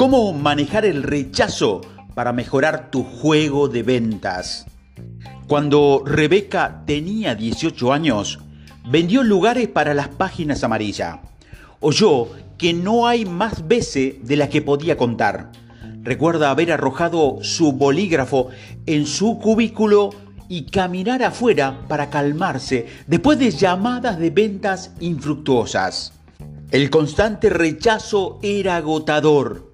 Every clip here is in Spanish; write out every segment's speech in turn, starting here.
¿Cómo manejar el rechazo para mejorar tu juego de ventas? Cuando Rebeca tenía 18 años, vendió lugares para las páginas amarillas. Oyó que no hay más veces de las que podía contar. Recuerda haber arrojado su bolígrafo en su cubículo y caminar afuera para calmarse después de llamadas de ventas infructuosas. El constante rechazo era agotador,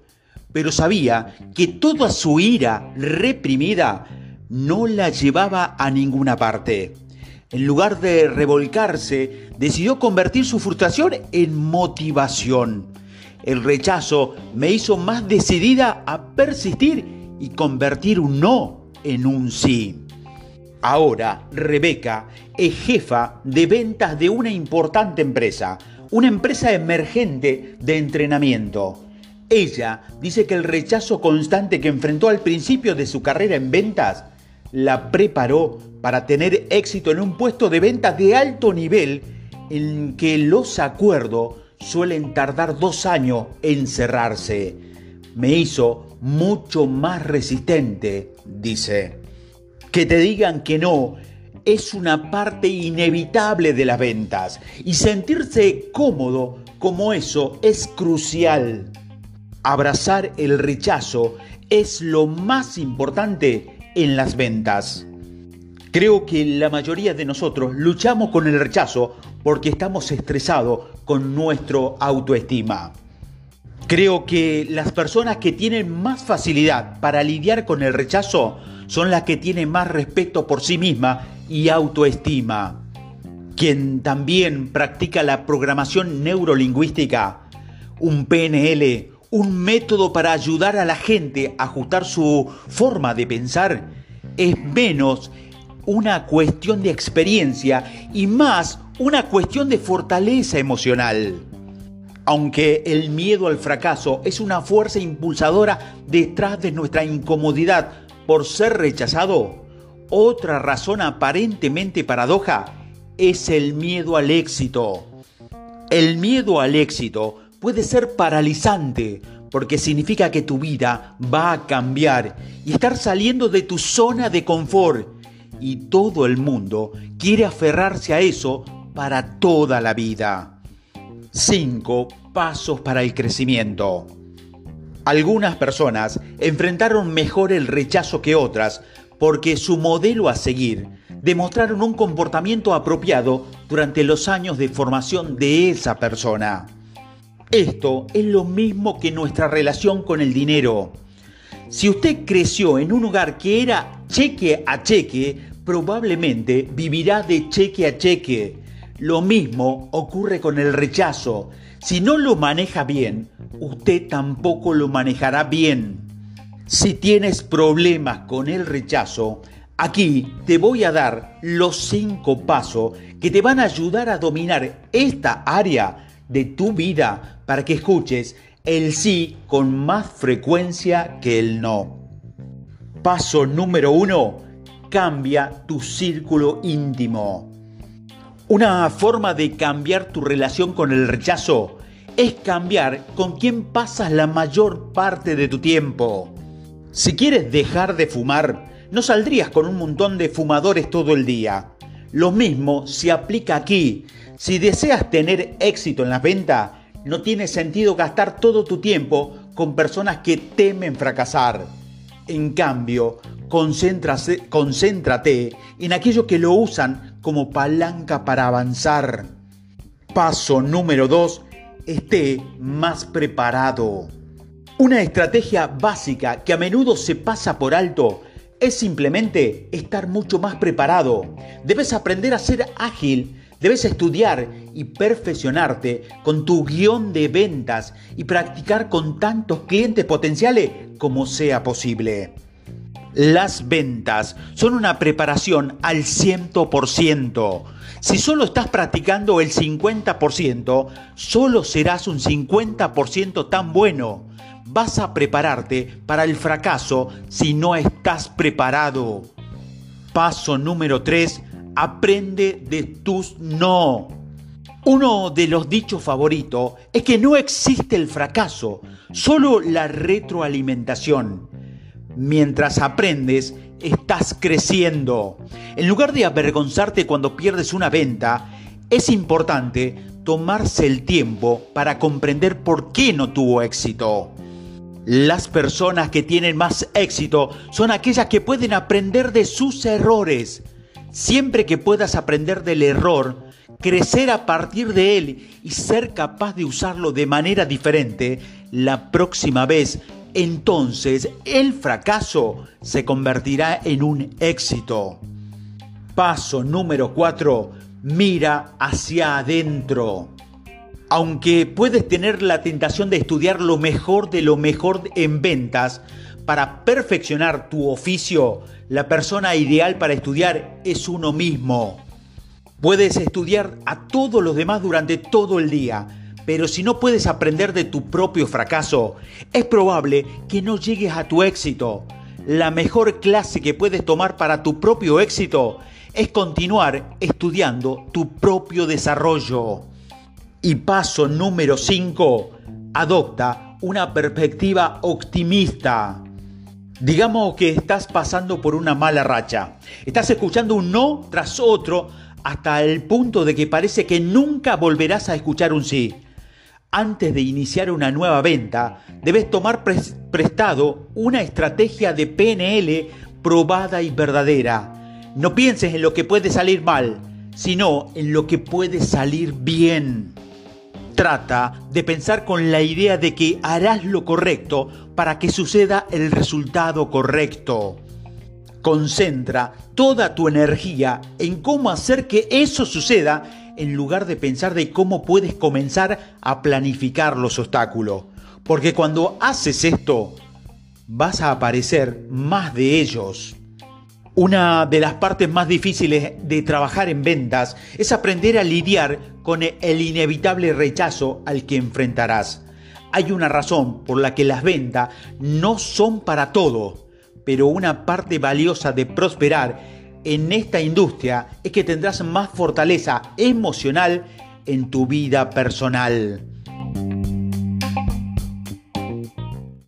pero sabía que toda su ira reprimida no la llevaba a ninguna parte. En lugar de revolcarse, decidió convertir su frustración en motivación. El rechazo me hizo más decidida a persistir y convertir un no en un sí. Ahora, Rebeca es jefa de ventas de una importante empresa, una empresa emergente de entrenamiento. Ella dice que el rechazo constante que enfrentó al principio de su carrera en ventas la preparó para tener éxito en un puesto de ventas de alto nivel en que los acuerdos suelen tardar dos años en cerrarse. Me hizo mucho más resistente, dice. Que te digan que no es una parte inevitable de las ventas y sentirse cómodo como eso es crucial. Abrazar el rechazo es lo más importante en las ventas. Creo que la mayoría de nosotros luchamos con el rechazo porque estamos estresados con nuestro autoestima. Creo que las personas que tienen más facilidad para lidiar con el rechazo son las que tienen más respeto por sí misma y autoestima. Quien también practica la programación neurolingüística, un PNL, un método para ayudar a la gente a ajustar su forma de pensar, es menos una cuestión de experiencia y más una cuestión de fortaleza emocional. Aunque el miedo al fracaso es una fuerza impulsadora detrás de nuestra incomodidad por ser rechazado, otra razón aparentemente paradoja es el miedo al éxito. El miedo al éxito puede ser paralizante porque significa que tu vida va a cambiar y estar saliendo de tu zona de confort. Y todo el mundo quiere aferrarse a eso para toda la vida. 5 pasos para el crecimiento. Algunas personas enfrentaron mejor el rechazo que otras porque su modelo a seguir demostraron un comportamiento apropiado durante los años de formación de esa persona. Esto es lo mismo que nuestra relación con el dinero. Si usted creció en un hogar que era cheque a cheque, probablemente vivirá de cheque a cheque. Lo mismo ocurre con el rechazo. Si no lo maneja bien, usted tampoco lo manejará bien. Si tienes problemas con el rechazo, aquí te voy a dar los cinco pasos que te van a ayudar a dominar esta área de tu vida para que escuches el sí con más frecuencia que el no. Paso número uno, cambia tu círculo íntimo. Una forma de cambiar tu relación con el rechazo es cambiar con quién pasas la mayor parte de tu tiempo. Si quieres dejar de fumar, no saldrías con un montón de fumadores todo el día. Lo mismo se aplica aquí. Si deseas tener éxito en las ventas, no tiene sentido gastar todo tu tiempo con personas que temen fracasar. En cambio, concéntrate en aquello que lo usan como palanca para avanzar. Paso número 2. Esté más preparado. Una estrategia básica que a menudo se pasa por alto es simplemente estar mucho más preparado. Debes aprender a ser ágil Debes estudiar y perfeccionarte con tu guion de ventas y practicar con tantos clientes potenciales como sea posible. Las ventas son una preparación al 100%. Si solo estás practicando el 50%, solo serás un 50% tan bueno. Vas a prepararte para el fracaso si no estás preparado. Paso número 3 Aprende de tus no. Uno de los dichos favoritos es que no existe el fracaso, solo la retroalimentación. Mientras aprendes, estás creciendo. En lugar de avergonzarte cuando pierdes una venta, es importante tomarse el tiempo para comprender por qué no tuvo éxito. Las personas que tienen más éxito son aquellas que pueden aprender de sus errores. Siempre que puedas aprender del error, crecer a partir de él y ser capaz de usarlo de manera diferente la próxima vez, entonces el fracaso se convertirá en un éxito. Paso número 4. Mira hacia adentro. Aunque puedes tener la tentación de estudiar lo mejor de lo mejor en ventas, para perfeccionar tu oficio, la persona ideal para estudiar es uno mismo. Puedes estudiar a todos los demás durante todo el día, pero si no puedes aprender de tu propio fracaso, es probable que no llegues a tu éxito. La mejor clase que puedes tomar para tu propio éxito es continuar estudiando tu propio desarrollo. Y paso número 5, adopta una perspectiva optimista. Digamos que estás pasando por una mala racha. Estás escuchando un no tras otro hasta el punto de que parece que nunca volverás a escuchar un sí. Antes de iniciar una nueva venta, debes tomar prestado una estrategia de PNL probada y verdadera. No pienses en lo que puede salir mal, sino en lo que puede salir bien. Trata de pensar con la idea de que harás lo correcto para que suceda el resultado correcto. Concentra toda tu energía en cómo hacer que eso suceda en lugar de pensar de cómo puedes comenzar a planificar los obstáculos. Porque cuando haces esto, vas a aparecer más de ellos. Una de las partes más difíciles de trabajar en ventas es aprender a lidiar con el inevitable rechazo al que enfrentarás. Hay una razón por la que las ventas no son para todo pero una parte valiosa de prosperar en esta industria es que tendrás más fortaleza emocional en tu vida personal.